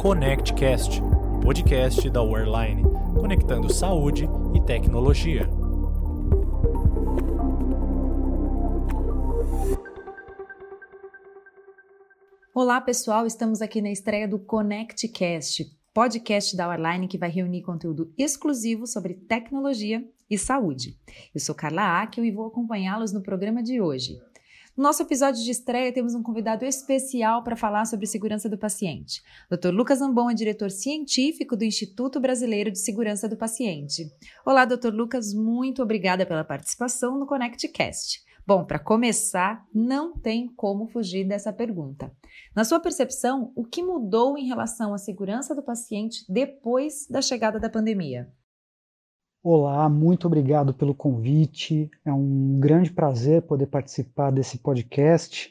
ConnectCast, o podcast da Wearline, conectando saúde e tecnologia. Olá, pessoal, estamos aqui na estreia do ConnectCast, podcast da Wearline que vai reunir conteúdo exclusivo sobre tecnologia e saúde. Eu sou Carla Akel e vou acompanhá-los no programa de hoje. No nosso episódio de estreia, temos um convidado especial para falar sobre segurança do paciente. Dr. Lucas Ambon é diretor científico do Instituto Brasileiro de Segurança do Paciente. Olá, Dr. Lucas, muito obrigada pela participação no ConnectCast. Bom, para começar, não tem como fugir dessa pergunta. Na sua percepção, o que mudou em relação à segurança do paciente depois da chegada da pandemia? Olá, muito obrigado pelo convite. É um grande prazer poder participar desse podcast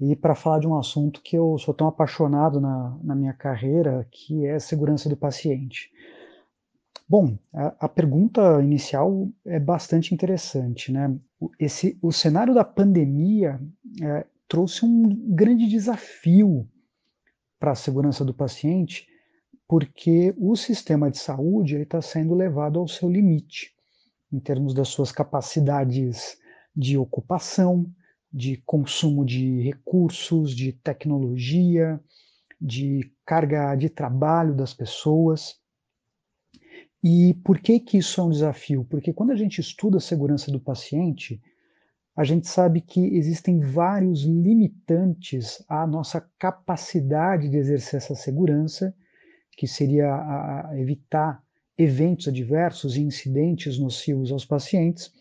e para falar de um assunto que eu sou tão apaixonado na, na minha carreira, que é a segurança do paciente. Bom, a, a, pergunta inicial é bastante interessante, né? Esse, o cenário da pandemia é, trouxe um grande desafio para a segurança do paciente, porque o sistema de saúde está sendo levado ao seu limite, em termos das suas capacidades de ocupação, de consumo de recursos, de tecnologia, de carga de trabalho das pessoas. E por que que isso é um desafio? Porque quando a gente estuda a segurança do paciente, a gente sabe que existem vários limitantes à nossa capacidade de exercer essa segurança que seria a, a evitar eventos adversos e incidentes nocivos aos pacientes,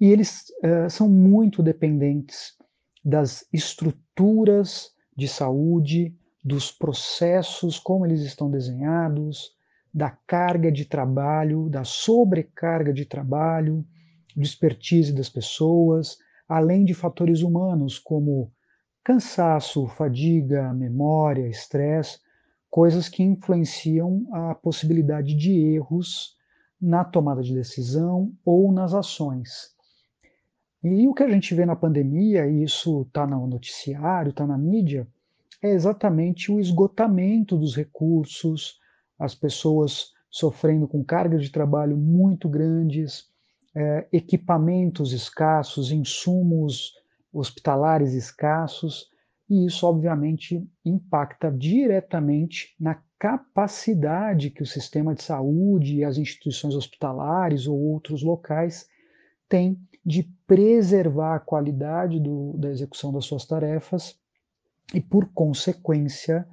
e eles uh, são muito dependentes das estruturas de saúde, dos processos, como eles estão desenhados, da carga de trabalho, da sobrecarga de trabalho, do expertise das pessoas, além de fatores humanos como cansaço, fadiga, memória, estresse, coisas que influenciam a possibilidade de erros na tomada de decisão ou nas ações. E o que a gente vê na pandemia, e isso está no noticiário, está na mídia, é exatamente o esgotamento dos recursos, as pessoas sofrendo com cargas de trabalho muito grandes, é, equipamentos escassos, insumos hospitalares escassos, e isso, obviamente, impacta diretamente na capacidade que o sistema de saúde e as instituições hospitalares ou outros locais têm de preservar a qualidade do, da execução das suas tarefas e, por consequência,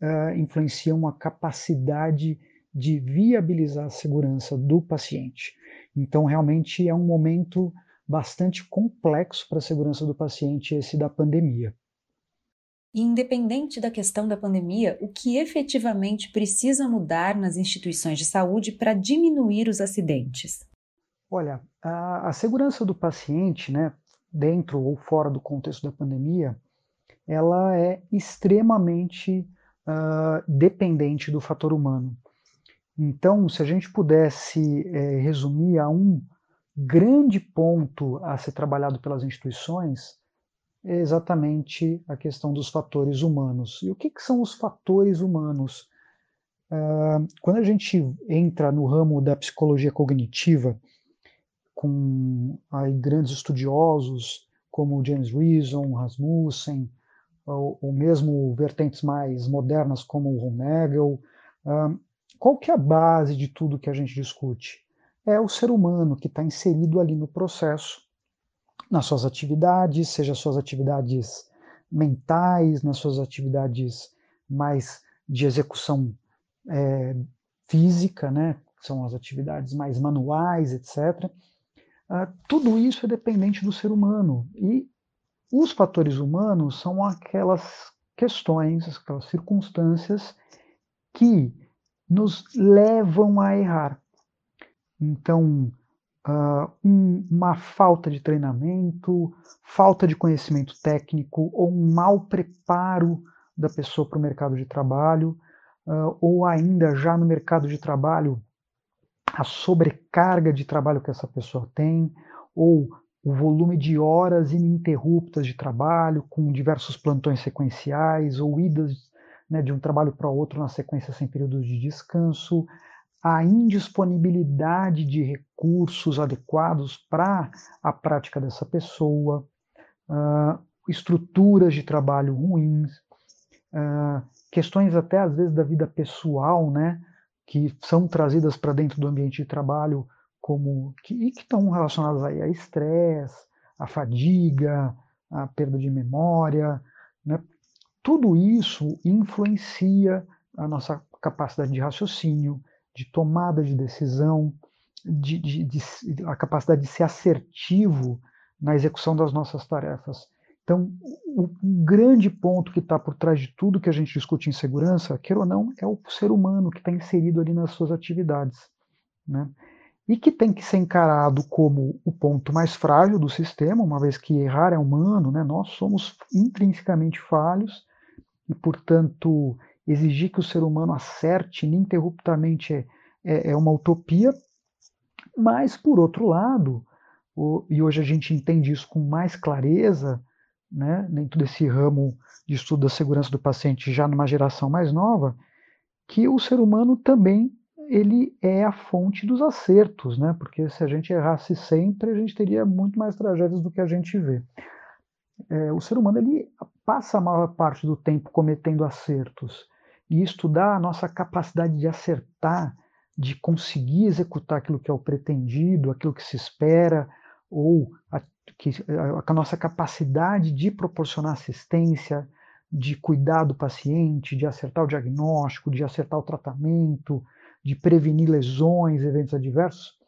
uh, influenciam a capacidade de viabilizar a segurança do paciente. Então, realmente é um momento bastante complexo para a segurança do paciente esse da pandemia. E independente da questão da pandemia, o que efetivamente precisa mudar nas instituições de saúde para diminuir os acidentes? Olha, a, a, segurança do paciente, né, dentro ou fora do contexto da pandemia, ela é extremamente uh, dependente do fator humano. Então, se a gente pudesse é, resumir a um grande ponto a ser trabalhado pelas instituições, é exatamente a questão dos fatores humanos. E o que, que são os fatores humanos? Uh, quando a gente entra no ramo da psicologia cognitiva, com aí, grandes estudiosos como James Reason, Rasmussen, ou, ou mesmo vertentes mais modernas como o Ron uh, qual que é a base de tudo que a gente discute? É o ser humano que está inserido ali no processo nas suas atividades, seja suas atividades mentais, nas suas atividades mais de execução é, física, né? São as atividades mais manuais, etc. Ah, tudo isso é dependente do ser humano. E os fatores humanos são aquelas questões, aquelas circunstâncias que nos levam a errar. Então, uh, um, uma falta de treinamento, falta de conhecimento técnico ou um mau preparo da pessoa para o mercado de trabalho, uh, ou ainda já no mercado de trabalho, a sobrecarga de trabalho que essa pessoa tem, ou o volume de horas ininterruptas de trabalho, com diversos plantões sequenciais ou idas né, de um trabalho para outro na sequência sem períodos de descanso, a indisponibilidade de recursos adequados para a prática dessa pessoa, uh, estruturas de trabalho ruins, uh, questões até às vezes da vida pessoal, né, que são trazidas para dentro do ambiente de trabalho como que, e que estão relacionadas aí a estresse, a fadiga, a perda de memória, né? Tudo isso influencia a nossa capacidade de raciocínio, de tomada de decisão, de, de, de, a capacidade de ser assertivo na execução das nossas tarefas. Então, o grande ponto que está por trás de tudo que a gente discute em segurança, quer ou não, é o ser humano que está inserido ali nas suas atividades. Né? E que tem que ser encarado como o ponto mais frágil do sistema, uma vez que errar é humano, né? nós somos intrinsecamente falhos, e, portanto, exigir que o ser humano acerte ininterruptamente é, é, é uma utopia. Mas, por outro lado, o, e hoje a gente entende isso com mais clareza, né, dentro desse ramo de estudo da segurança do paciente já numa geração mais nova, que o ser humano também ele é a fonte dos acertos, né? Porque se a gente errasse sempre, a gente teria muito mais tragédias do que a gente vê. É, o ser humano ele passa a maior parte do tempo cometendo acertos e estudar a nossa capacidade de acertar, de conseguir executar aquilo que é o pretendido, aquilo que se espera, ou a, que, a, a nossa capacidade de proporcionar assistência, de cuidar do paciente, de acertar o diagnóstico, de acertar o tratamento, de prevenir lesões, eventos adversos.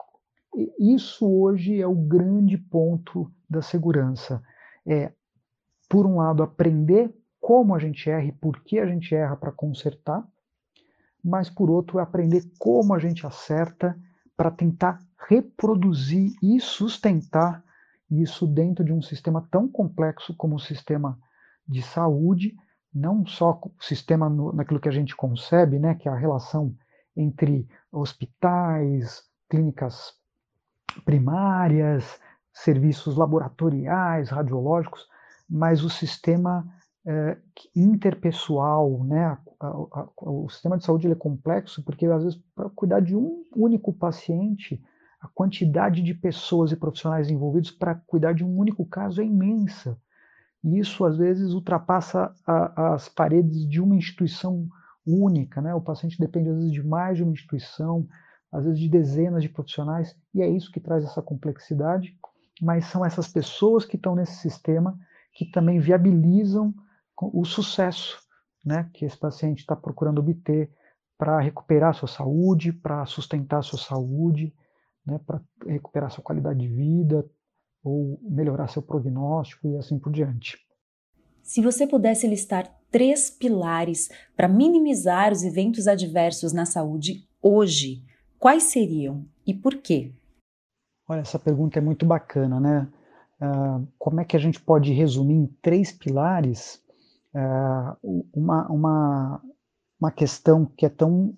Isso hoje é o grande ponto da segurança. É, por um lado, aprender como a gente erra e por que a gente erra para consertar, mas por outro, aprender como a gente acerta para tentar reproduzir e sustentar isso dentro de um sistema tão complexo como o sistema de saúde, não só o sistema no, naquilo que a gente concebe, né, que é a relação entre hospitais, clínicas primárias, serviços laboratoriais, radiológicos, mas o sistema é, interpessoal, né? A, a, a, o sistema de saúde é complexo porque às vezes para cuidar de um único paciente a quantidade de pessoas e profissionais envolvidos para cuidar de um único caso é imensa. E isso, às vezes, ultrapassa as paredes de uma instituição única. Né? O paciente depende, às vezes, de mais de uma instituição, às vezes, de dezenas de profissionais, e é isso que traz essa complexidade. Mas são essas pessoas que estão nesse sistema que também viabilizam o sucesso né, que esse paciente está procurando obter para recuperar sua saúde, para sustentar sua saúde, né, para recuperar sua qualidade de vida ou melhorar seu prognóstico e assim por diante. Se você pudesse listar três pilares para minimizar os eventos adversos na saúde hoje, quais seriam e por quê? Olha, essa pergunta é muito bacana, né? Uh, como é que a gente pode resumir em três pilares uh, uma, uma, uma questão que é tão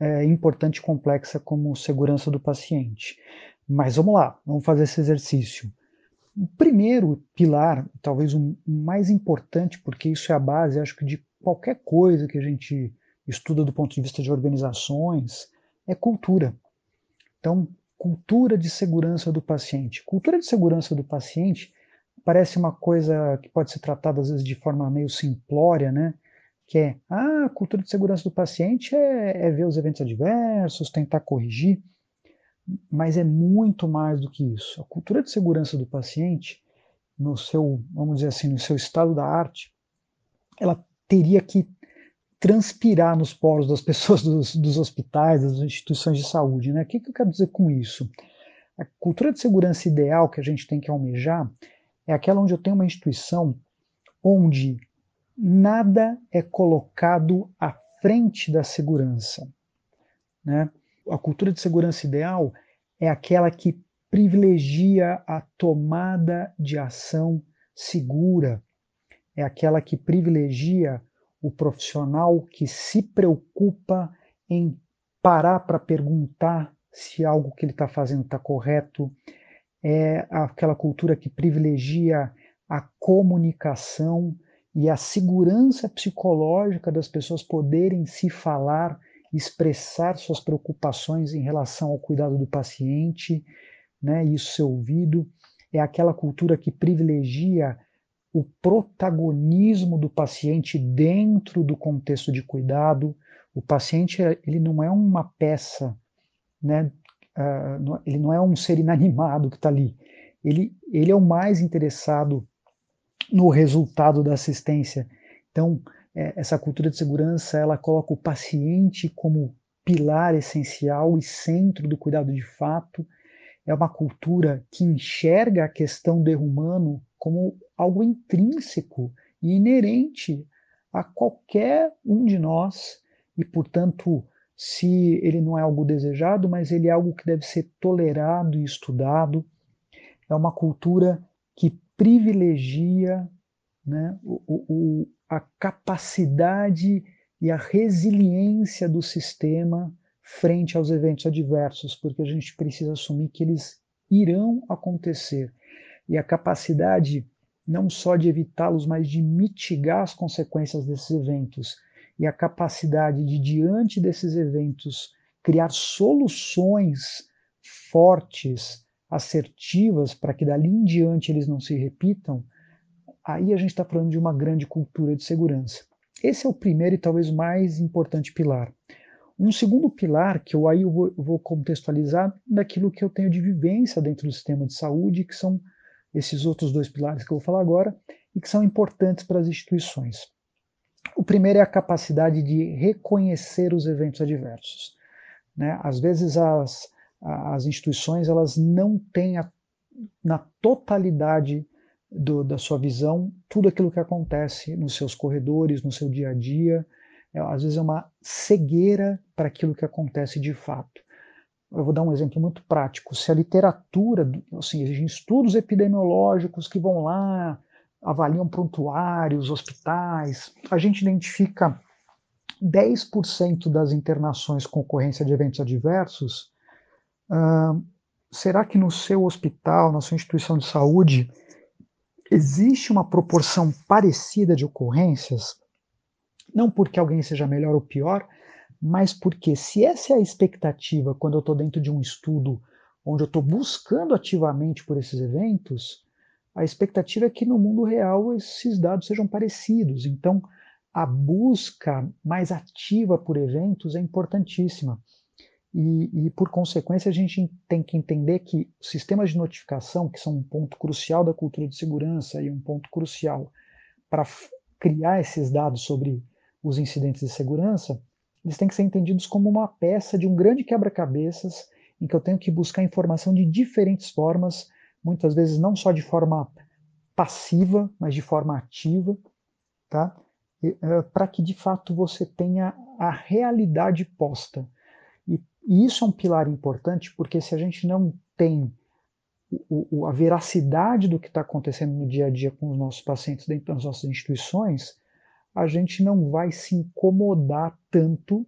é, importante e complexa como segurança do paciente. Mas vamos lá, vamos fazer esse exercício. O primeiro pilar, talvez o mais importante, porque isso é a base, acho que de qualquer coisa que a gente estuda do ponto de vista de organizações, é cultura. Então, cultura de segurança do paciente. Cultura de segurança do paciente parece uma coisa que pode ser tratada às vezes de forma meio simplória, né? que é ah, a cultura de segurança do paciente é, é ver os eventos adversos, tentar corrigir, mas é muito mais do que isso. A cultura de segurança do paciente, no seu, vamos dizer assim, no seu estado da arte, ela teria que transpirar nos poros das pessoas dos, dos hospitais, das instituições de saúde. Né? O que, que eu quero dizer com isso? A cultura de segurança ideal que a gente tem que almejar é aquela onde eu tenho uma instituição onde nada é colocado à frente da segurança. Né? A cultura de segurança ideal é aquela que privilegia a tomada de ação segura, é aquela que privilegia o profissional que se preocupa em parar para perguntar se algo que ele está fazendo está correto, é aquela cultura que privilegia a comunicação e a segurança psicológica das pessoas poderem se falar, expressar suas preocupações em relação ao cuidado do paciente, né, isso ser ouvido, é aquela cultura que privilegia o protagonismo do paciente dentro do contexto de cuidado. O paciente ele não é uma peça, né? Uh, ele não é um ser inanimado que está ali. Ele, ele é o mais interessado no resultado da assistência. Então, é, essa cultura de segurança ela coloca o paciente como pilar essencial e centro do cuidado de fato. É uma cultura que enxerga a questão do erro humano como algo intrínseco e inerente a qualquer um de nós e, portanto, se ele não é algo desejado, mas ele é algo que deve ser tolerado e estudado. É uma cultura que privilegia né, o, o, a capacidade e a resiliência do sistema frente aos eventos adversos, porque a gente precisa assumir que eles irão acontecer. E a capacidade não só de evitá-los, mas de mitigar as consequências desses eventos. E a capacidade de, diante desses eventos, criar soluções fortes, assertivas, para que dali em diante eles não se repitam, aí a gente está falando de uma grande cultura de segurança. Esse é o primeiro e talvez mais importante pilar. Um segundo pilar, que eu aí eu vou, eu vou contextualizar daquilo que eu tenho de vivência dentro do sistema de saúde, que são esses outros dois pilares que eu vou falar agora e que são importantes para as instituições. O primeiro é a capacidade de reconhecer os eventos adversos. Né? Às vezes as, as instituições elas não têm a, na totalidade do, da sua visão tudo aquilo que acontece nos seus corredores, no seu dia a dia. É, às vezes é uma cegueira para aquilo que acontece de fato eu vou dar um exemplo muito prático. Se a literatura, assim, existem estudos epidemiológicos que vão lá, avaliam prontuários, hospitais, a gente identifica 10% das internações com ocorrência de eventos adversos. Uh, será que no seu hospital, na sua instituição de saúde, existe uma proporção parecida de ocorrências? Não porque alguém seja melhor ou pior, mas porque se essa é a expectativa quando eu estou dentro de um estudo onde eu estou buscando ativamente por esses eventos, a expectativa é que no mundo real esses dados sejam parecidos. Então, a busca mais ativa por eventos é importantíssima. E, e, por consequência, a gente tem que entender que sistemas de notificação, que são um ponto crucial da cultura de segurança e um ponto crucial para criar esses dados sobre os incidentes de segurança, eles têm que ser entendidos como uma peça de um grande quebra-cabeças em que eu tenho que buscar informação de diferentes formas, muitas vezes não só de forma passiva, mas de forma ativa, tá? Uh, para que de fato você tenha a realidade posta. E, e, isso é um pilar importante, porque se a gente não tem o, o, a veracidade do que está acontecendo no dia a dia com os nossos pacientes dentro das nossas instituições, a gente não vai se incomodar tanto,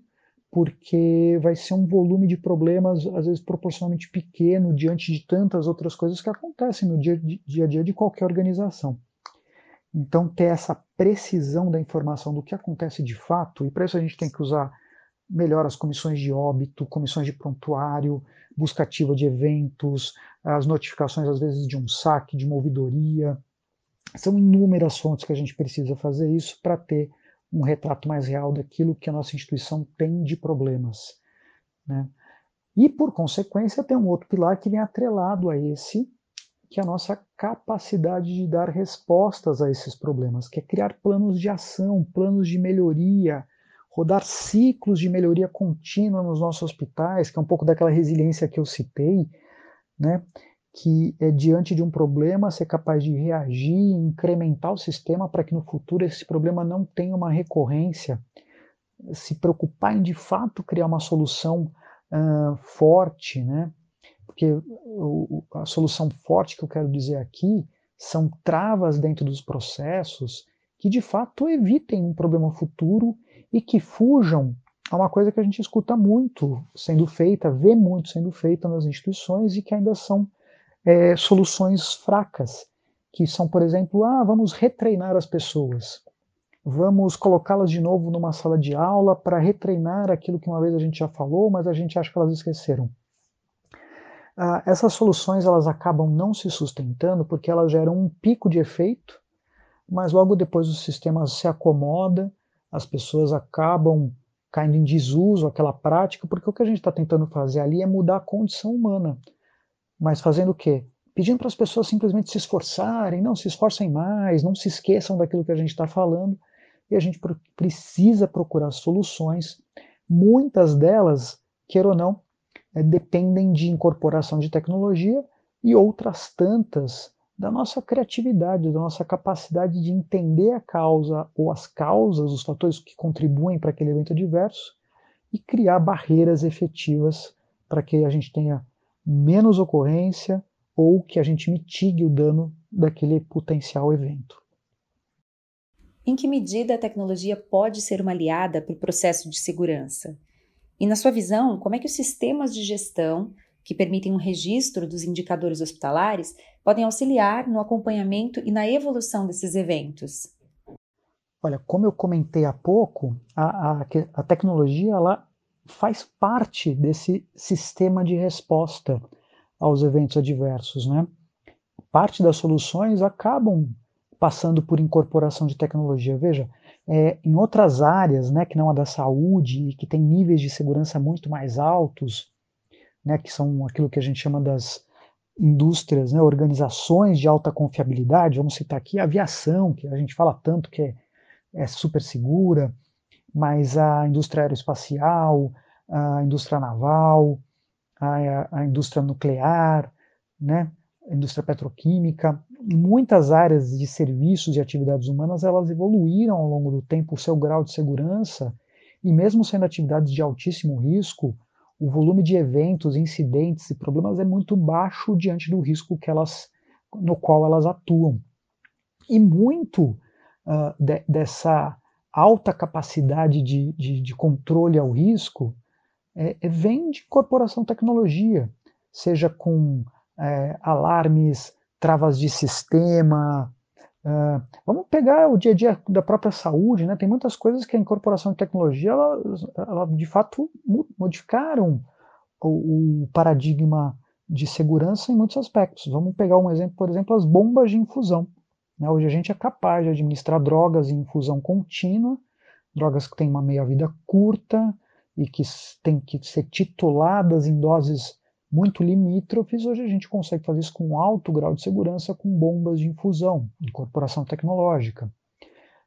porque vai ser um volume de problemas, às vezes proporcionalmente pequeno, diante de tantas outras coisas que acontecem no dia, dia a dia de qualquer organização. Então, ter essa precisão da informação do que acontece de fato, e para isso a gente tem que usar melhor as comissões de óbito, comissões de prontuário, busca ativa de eventos, as notificações, às vezes, de um saque, de uma ouvidoria, são inúmeras fontes que a gente precisa fazer isso para ter um retrato mais real daquilo que a nossa instituição tem de problemas. Né? E, por consequência, tem um outro pilar que vem atrelado a esse, que é a nossa capacidade de dar respostas a esses problemas, que é criar planos de ação, planos de melhoria, rodar ciclos de melhoria contínua nos nossos hospitais, que é um pouco daquela resiliência que eu citei, né? Que é diante de um problema ser capaz de reagir, incrementar o sistema para que no futuro esse problema não tenha uma recorrência, se preocupar em de fato criar uma solução uh, forte, né? Porque a solução forte que eu quero dizer aqui são travas dentro dos processos que de fato evitem um problema futuro e que fujam a uma coisa que a gente escuta muito sendo feita, vê muito sendo feita nas instituições e que ainda são é, soluções fracas, que são, por exemplo, ah, vamos retreinar as pessoas. vamos colocá-las de novo numa sala de aula para retreinar aquilo que uma vez a gente já falou, mas a gente acha que elas esqueceram. Ah, essas soluções elas acabam não se sustentando porque elas geram um pico de efeito, mas logo depois o sistema se acomoda, as pessoas acabam caindo em desuso aquela prática, porque o que a gente está tentando fazer ali é mudar a condição humana. Mas fazendo o quê? Pedindo para as pessoas simplesmente se esforçarem, não se esforcem mais, não se esqueçam daquilo que a gente está falando, e a gente precisa procurar soluções. Muitas delas, queira ou não, é, dependem de incorporação de tecnologia e outras tantas da nossa criatividade, da nossa capacidade de entender a causa ou as causas, os fatores que contribuem para aquele evento adverso e criar barreiras efetivas para que a gente tenha menos ocorrência ou que a gente mitigue o dano daquele potencial evento. Em que medida a tecnologia pode ser uma aliada para o processo de segurança? E, na sua visão, como é que os sistemas de gestão, que permitem um registro dos indicadores hospitalares, podem auxiliar no acompanhamento e na evolução desses eventos? Olha, como eu comentei há pouco, a, a, a tecnologia ela faz parte desse sistema de resposta aos eventos adversos, né? Parte das soluções acabam passando por incorporação de tecnologia. Veja, é, em outras áreas, né, que não a da saúde que tem níveis de segurança muito mais altos, né, que são aquilo que a gente chama das indústrias, né, organizações de alta confiabilidade, vamos citar aqui a aviação, que a gente fala tanto que é, é super segura, mas a indústria aeroespacial, a indústria naval, a, a indústria nuclear, né, a indústria petroquímica, muitas áreas de serviços e atividades humanas elas evoluíram ao longo do tempo o seu grau de segurança e mesmo sendo atividades de altíssimo risco, o volume de eventos, incidentes e problemas é muito baixo diante do risco que elas, no qual elas atuam. E muito uh, de, dessa alta capacidade de, de, de controle ao risco é, é, vem de corporação tecnologia, seja com é, alarmes, travas de sistema. Uh, vamos pegar o dia a dia da própria saúde, né? Tem muitas coisas que a incorporação de tecnologia, ela, ela de fato modificaram o, o, paradigma de segurança em muitos aspectos. Vamos pegar um exemplo, por exemplo, as bombas de infusão. Né? Hoje a gente é capaz de administrar drogas em infusão contínua, drogas que têm uma meia-vida curta e que têm que ser tituladas em doses muito limítrofes, hoje a gente consegue fazer isso com alto grau de segurança com bombas de infusão, incorporação tecnológica.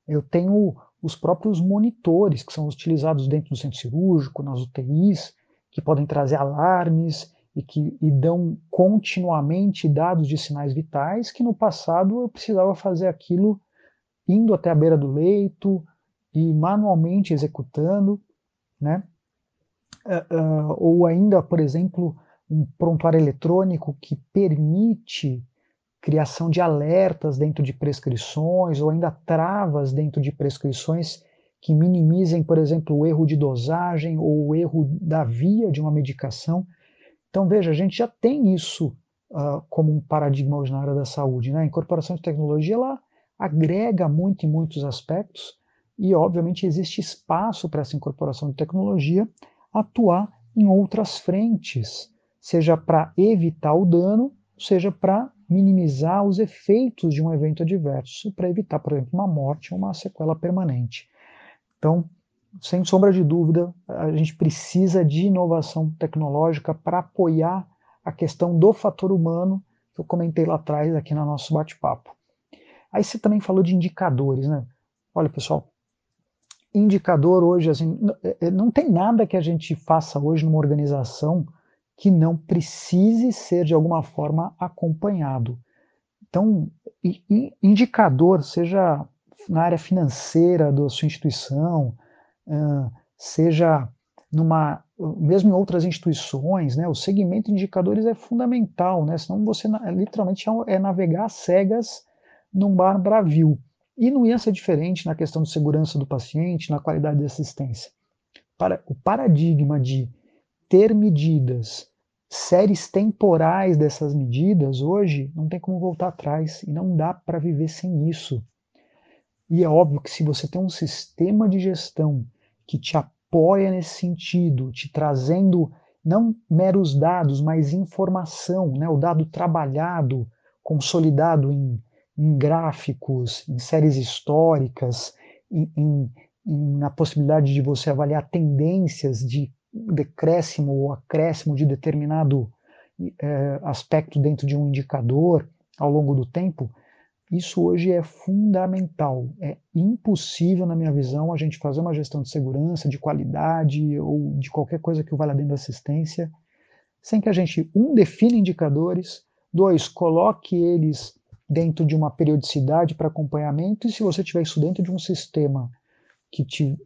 Eu tenho os próprios monitores que são utilizados dentro do centro cirúrgico, nas UTIs, que podem trazer alarmes e que e dão continuamente dados de sinais vitais que no passado eu precisava fazer aquilo indo até a beira do leito e manualmente executando, né? Uh, uh, ou ainda, por exemplo, um prontuário eletrônico que permite criação de alertas dentro de prescrições ou ainda travas dentro de prescrições que minimizem, por exemplo, o erro de dosagem ou o erro da via de uma medicação. Então, veja, a gente já tem isso uh, como um paradigma hoje na área da saúde. Né? A incorporação de tecnologia ela agrega muito em muitos aspectos e, obviamente, existe espaço para essa incorporação de tecnologia atuar em outras frentes seja para evitar o dano, seja para minimizar os efeitos de um evento adverso, para evitar, por exemplo, uma morte ou uma sequela permanente. Então, sem sombra de dúvida, a gente precisa de inovação tecnológica para apoiar a questão do fator humano, que eu comentei lá atrás aqui no nosso bate-papo. Aí você também falou de indicadores, né? Olha, pessoal, indicador hoje, assim, é, não tem nada que a gente faça hoje numa organização que não precise ser de alguma forma acompanhado. Então, indicador, seja na área financeira da sua instituição, seja numa, mesmo em outras instituições, né, o segmento de indicadores é fundamental, né, senão você literalmente é, é navegar cegas num bar bravio. E não ia ser diferente na questão de segurança do paciente, na qualidade de assistência. Para, o paradigma de ter medidas, séries temporais dessas medidas, hoje não tem como voltar atrás e não dá para viver sem isso. E é óbvio que se você tem um sistema de gestão que te apoia nesse sentido, te trazendo não meros dados, mas informação, né? o dado trabalhado, consolidado em, em gráficos, em séries históricas, em, em, na possibilidade de você avaliar tendências de decréscimo ou acréscimo de determinado é, aspecto dentro de um indicador ao longo do tempo, isso hoje é fundamental. É impossível, na minha visão, a gente fazer uma gestão de segurança, de qualidade ou de qualquer coisa que lá dentro da assistência, sem que a gente, um, defina indicadores, dois, coloque eles dentro de uma periodicidade para acompanhamento, e se você tiver isso dentro de um sistema que te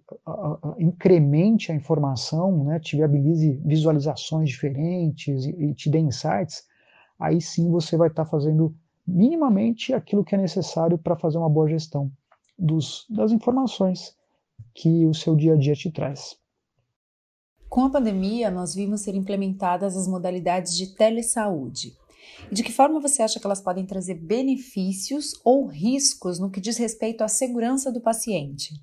incremente a informação, né, te viabilize visualizações diferentes e, e te dê insights, aí sim você vai estar tá fazendo minimamente aquilo que é necessário para fazer uma boa gestão dos, das informações que o seu dia a dia te traz. Com a pandemia, nós vimos ser implementadas as modalidades de telesaúde. De que forma você acha que elas podem trazer benefícios ou riscos no que diz respeito à segurança do paciente?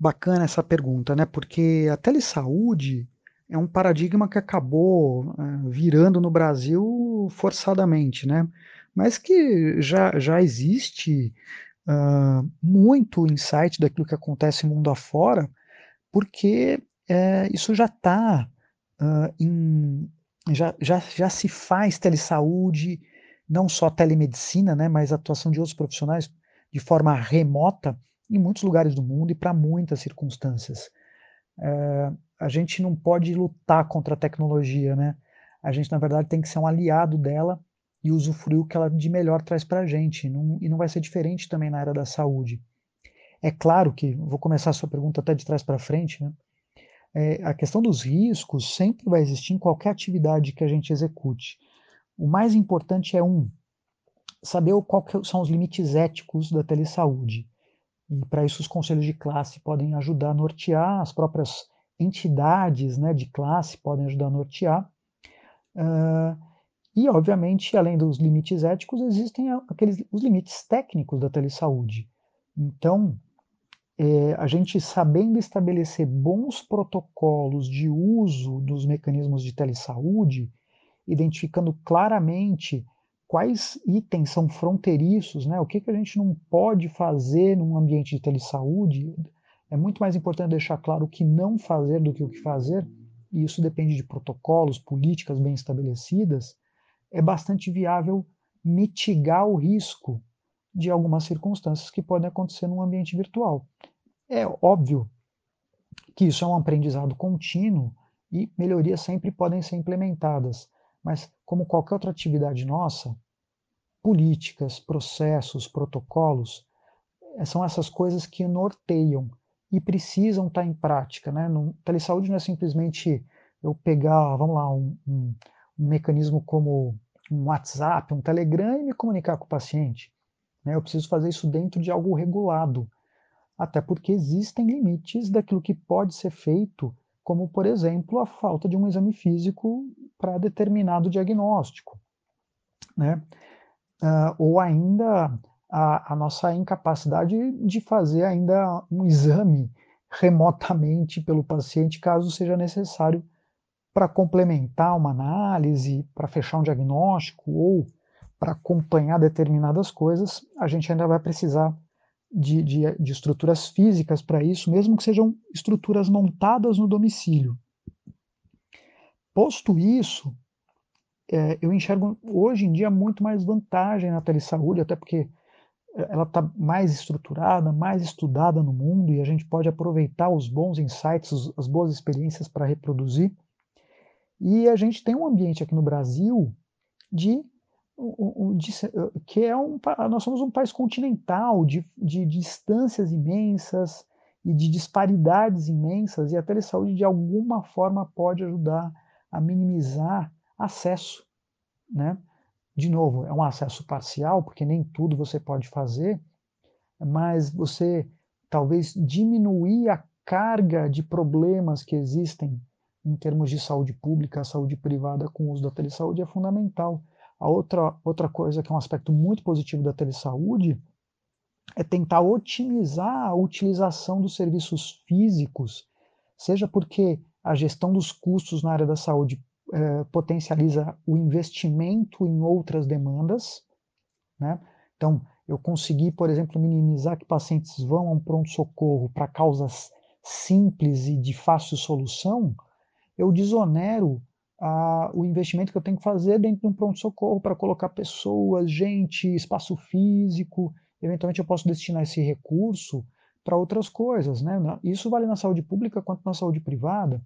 Bacana essa pergunta, né? Porque a telesaúde é um paradigma que acabou uh, virando no Brasil forçadamente, né? Mas que já, já existe uh, muito insight daquilo que acontece mundo afora, porque uh, isso já está em. Já, já, já se faz telesaúde, não só telemedicina, né, mas atuação de outros profissionais de forma remota em muitos lugares do mundo e para muitas circunstâncias. É, a gente não pode lutar contra a tecnologia, né? A gente, na verdade, tem que ser um aliado dela e usufruir o que ela de melhor traz para a gente. Não, e não vai ser diferente também na área da saúde. É claro que, vou começar a sua pergunta até de trás para frente, né? É, a questão dos riscos sempre vai existir em qualquer atividade que a gente execute. O mais importante é, um, saber qual são os limites éticos da telesaúde. E para isso os conselhos de classe podem ajudar a nortear, as próprias entidades né, de classe podem ajudar a nortear. Uh, e, obviamente, além dos limites éticos, existem aqueles, os limites técnicos da telesaúde. Então, é, a gente sabendo estabelecer bons protocolos de uso dos mecanismos de telesaúde, identificando claramente quais itens são fronteiriços, né? o que, que a gente não pode fazer num ambiente de telesaúde. É muito mais importante deixar claro o que não fazer do que o que fazer, e isso depende de protocolos, políticas bem estabelecidas. É bastante viável mitigar o risco de algumas circunstâncias que podem acontecer num ambiente virtual. É óbvio que isso é um aprendizado contínuo e melhorias sempre podem ser implementadas. Mas, como qualquer outra atividade nossa, políticas, processos, protocolos, eh, são essas coisas que norteiam e precisam estar em prática. Né? No, telesaúde não é simplesmente eu pegar, vamos lá, um, um, um mecanismo como um WhatsApp, um Telegram e me comunicar com o paciente. Né? Eu preciso fazer isso dentro de algo regulado, até porque existem limites daquilo que pode ser feito como, por exemplo, a falta de um exame físico para determinado diagnóstico, né? Uh, ou ainda a, a, nossa incapacidade de fazer ainda um exame remotamente pelo paciente, caso seja necessário para complementar uma análise, para fechar um diagnóstico ou para acompanhar determinadas coisas, a gente ainda vai precisar de, de, de estruturas físicas para isso, mesmo que sejam estruturas montadas no domicílio. Posto isso, é, eu enxergo hoje em dia muito mais vantagem na telesaúde, até porque ela está mais estruturada, mais estudada no mundo e a gente pode aproveitar os bons insights, as boas experiências para reproduzir. E a gente tem um ambiente aqui no Brasil de que é um, nós somos um país continental de, de, de distâncias imensas e de disparidades imensas, e a telesaúde de alguma forma pode ajudar a minimizar acesso. Né? De novo, é um acesso parcial, porque nem tudo você pode fazer, mas você talvez diminuir a carga de problemas que existem em termos de saúde pública, saúde privada com o uso da telesaúde é fundamental. A outra, outra coisa que é um aspecto muito positivo da telesaúde é tentar otimizar a utilização dos serviços físicos, seja porque a gestão dos custos na área da saúde é, potencializa o investimento em outras demandas, né? Então, eu consegui, por exemplo, minimizar que pacientes vão a um pronto-socorro para causas simples e de fácil solução, eu desonero a, o investimento que eu tenho que fazer dentro de um pronto-socorro para colocar pessoas, gente, espaço físico. Eventualmente eu posso destinar esse recurso para outras coisas. Né? Isso vale na saúde pública quanto na saúde privada.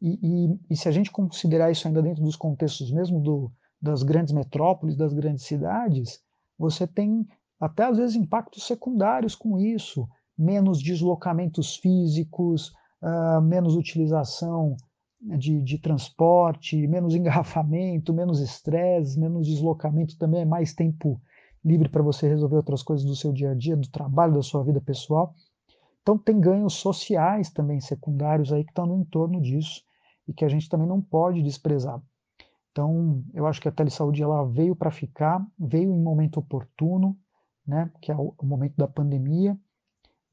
E, e, e se a gente considerar isso ainda dentro dos contextos mesmo do, das grandes metrópoles, das grandes cidades, você tem até às vezes impactos secundários com isso, menos deslocamentos físicos, uh, menos utilização de, de, transporte, menos engarrafamento, menos estresse, menos deslocamento, também é mais tempo livre para você resolver outras coisas do seu dia a dia, do trabalho, da sua vida pessoal. Então tem ganhos sociais também secundários aí que estão no entorno disso e que a gente também não pode desprezar. Então, eu acho que a telesaúde ela veio para ficar, veio em momento oportuno, né, que é o momento da pandemia,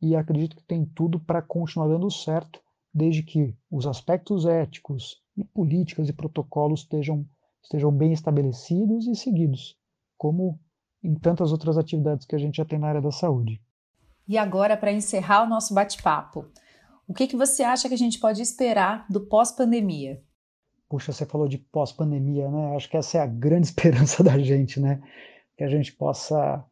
e acredito que tem tudo para continuar dando certo, desde que os aspectos éticos e políticas e protocolos estejam, estejam bem estabelecidos e seguidos, como em tantas outras atividades que a gente já tem na área da saúde. E agora, para encerrar o nosso bate-papo, o que, que você acha que a gente pode esperar do pós-pandemia? Puxa, você falou de pós-pandemia, né? Acho que essa é a grande esperança da gente, né? Que a gente possa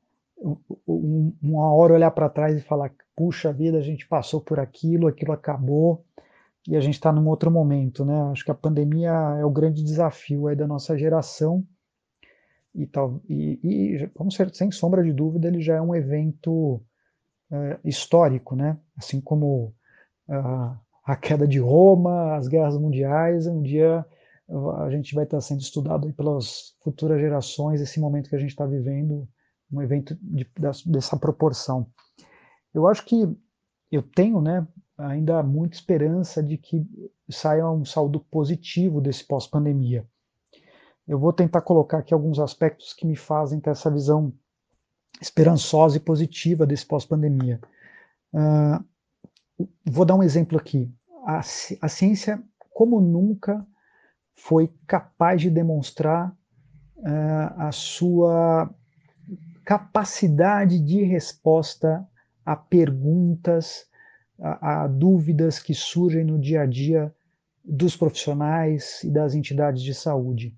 uma hora olhar para trás e falar, puxa vida, a gente passou por aquilo, aquilo acabou e a gente está num outro momento, né? Acho que a pandemia é o grande desafio aí da nossa geração e tal e, e vamos ser sem sombra de dúvida ele já é um evento é, histórico, né? Assim como uh, a queda de Roma, as guerras mundiais, um dia a gente vai estar sendo estudado pelas futuras gerações, esse momento que a gente está vivendo, um evento de, dessa proporção. Eu acho que eu tenho né, ainda muita esperança de que saia um saldo positivo desse pós-pandemia. Eu vou tentar colocar aqui alguns aspectos que me fazem ter essa visão esperançosa e positiva desse pós-pandemia. Uh, vou dar um exemplo aqui. A, a ciência, como nunca, foi capaz de demonstrar uh, a sua capacidade de resposta a perguntas, a, a, dúvidas que surgem no dia a dia dos profissionais e das entidades de saúde.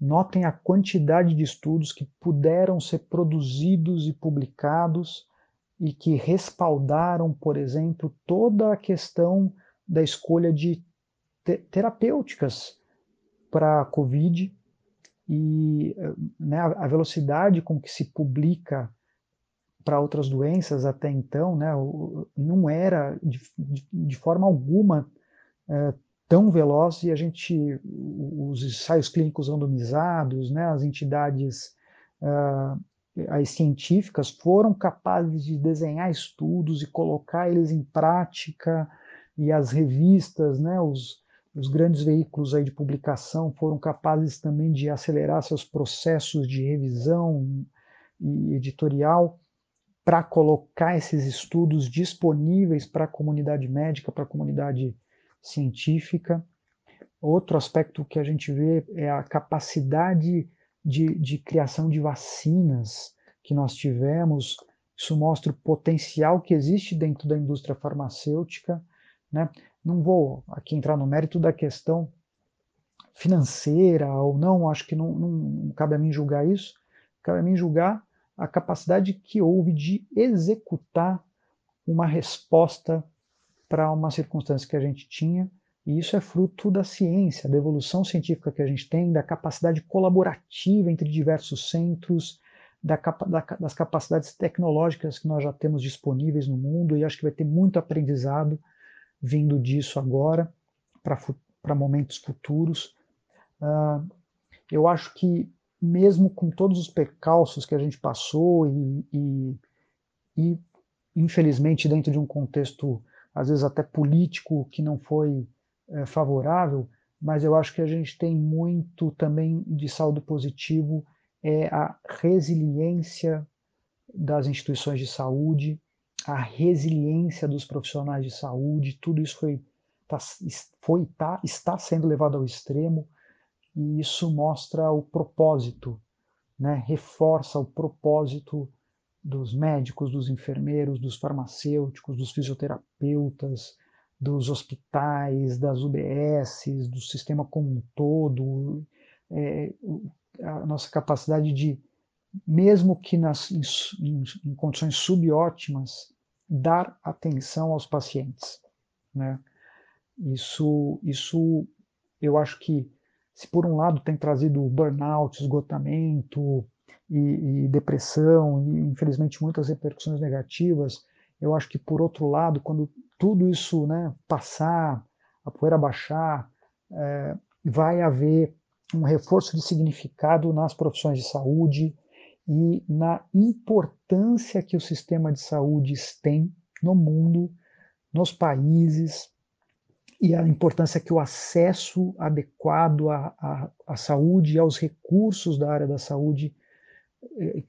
Notem a quantidade de estudos que puderam ser produzidos e publicados e que respaldaram, por exemplo, toda a questão da escolha de te terapêuticas para a Covid e né, a velocidade com que se publica para outras doenças até então, né, não era de, de, forma alguma é, tão veloz e a gente, os ensaios clínicos randomizados, né, as entidades as científicas foram capazes de desenhar estudos e colocar eles em prática, e as revistas, né, os, os grandes veículos aí de publicação foram capazes também de acelerar seus processos de revisão e editorial para colocar esses estudos disponíveis para a comunidade médica, para a comunidade científica. Outro aspecto que a gente vê é a capacidade de, de criação de vacinas que nós tivemos. Isso mostra o potencial que existe dentro da indústria farmacêutica. Né? Não vou aqui entrar no mérito da questão financeira ou não, acho que não, não, não cabe a mim julgar isso, cabe a mim julgar a capacidade que houve de executar uma resposta para uma circunstância que a gente tinha e isso é fruto da ciência, da evolução científica que a gente tem, da capacidade colaborativa entre diversos centros, da, da, das capacidades tecnológicas que nós já temos disponíveis no mundo, e acho que vai ter muito aprendizado vindo disso agora para momentos futuros. Uh, eu acho que, mesmo com todos os percalços que a gente passou, e, e, e infelizmente dentro de um contexto, às vezes até político, que não foi é, favorável, mas eu acho que a gente tem muito também de saldo positivo é a resiliência das instituições de saúde, a resiliência dos profissionais de saúde, tudo isso foi, tá, foi tá, está sendo levado ao extremo e isso mostra o propósito, né? reforça o propósito dos médicos, dos enfermeiros, dos farmacêuticos, dos fisioterapeutas, dos hospitais, das UBSs, do sistema como um todo, é, a nossa capacidade de, mesmo que nas, em, em, condições subótimas, dar atenção aos pacientes. Né? Isso, isso eu acho que, se por um lado tem trazido burnout, esgotamento e, e depressão, e infelizmente muitas repercussões negativas, eu acho que por outro lado, quando tudo isso né, passar, a poeira baixar, é, vai haver um reforço de significado nas profissões de saúde e na importância que o sistema de saúde tem no mundo, nos países, e a importância que o acesso adequado à, à, à saúde e aos recursos da área da saúde, é,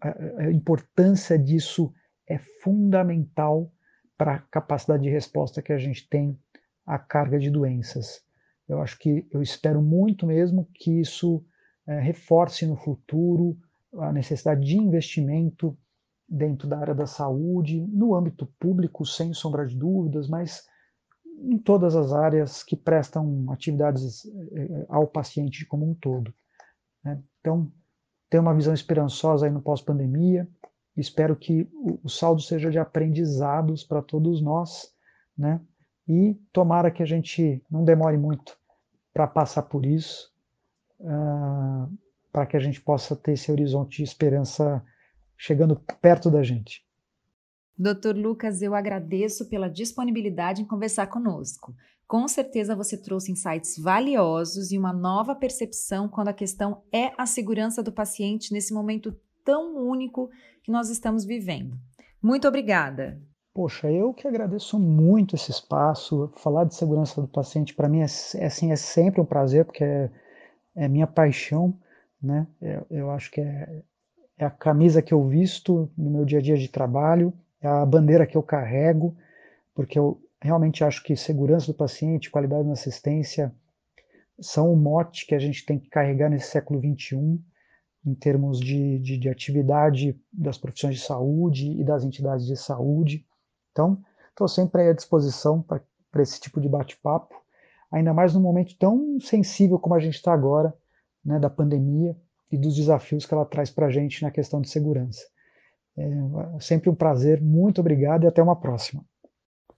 a, a importância disso é fundamental para a capacidade de resposta que a gente tem à carga de doenças. Eu acho que eu espero muito mesmo que isso é, reforce no futuro a necessidade de investimento dentro da área da saúde, no âmbito público, sem sombra de dúvidas, mas em todas as áreas que prestam atividades é, ao paciente como um todo. Né? Então, tem uma visão esperançosa aí no pós-pandemia, Espero que o, saldo seja de aprendizados para todos nós, né? E tomara que a gente não demore muito para passar por isso, uh, para que a gente possa ter esse horizonte de esperança chegando perto da gente. Doutor Lucas, eu agradeço pela disponibilidade em conversar conosco. Com certeza você trouxe insights valiosos e uma nova percepção quando a questão é a segurança do paciente nesse momento tão único que nós estamos vivendo. Muito obrigada. Poxa, eu que agradeço muito esse espaço. Falar de segurança do paciente para mim é, é, assim, é sempre um prazer, porque é, é minha paixão. Né? Eu, eu acho que é, é a camisa que eu visto no meu dia a dia de trabalho, é a bandeira que eu carrego, porque eu realmente acho que segurança do paciente, qualidade na assistência são o mote que a gente tem que carregar nesse século XXI em termos de, de, de, atividade das profissões de saúde e das entidades de saúde. Então, estou sempre à disposição para esse tipo de bate-papo, ainda mais num momento tão sensível como a gente está agora, né, da pandemia e dos desafios que ela traz para a gente na questão de segurança. É sempre um prazer, muito obrigado e até uma próxima.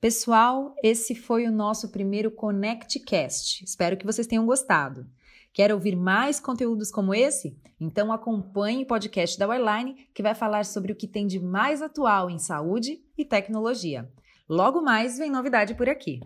Pessoal, esse foi o nosso primeiro ConnectCast. Espero que vocês tenham gostado. Quer ouvir mais conteúdos como esse? Então acompanhe o podcast da Wireline, que vai falar sobre o que tem de mais atual em saúde e tecnologia. Logo mais vem novidade por aqui.